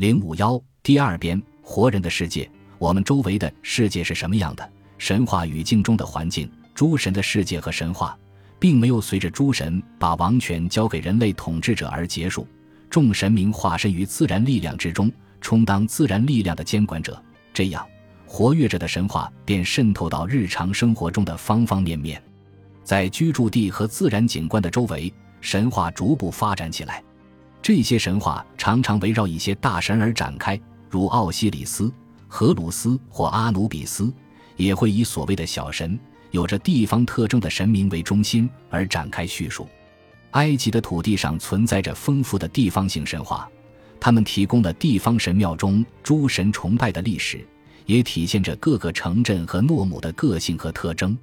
零五幺第二编：活人的世界。我们周围的世界是什么样的？神话语境中的环境，诸神的世界和神话，并没有随着诸神把王权交给人类统治者而结束。众神明化身于自然力量之中，充当自然力量的监管者。这样，活跃着的神话便渗透到日常生活中的方方面面。在居住地和自然景观的周围，神话逐步发展起来。这些神话常常围绕一些大神而展开，如奥西里斯、荷鲁斯或阿努比斯；也会以所谓的小神、有着地方特征的神明为中心而展开叙述。埃及的土地上存在着丰富的地方性神话，它们提供了地方神庙中诸神崇拜的历史，也体现着各个城镇和诺姆的个性和特征。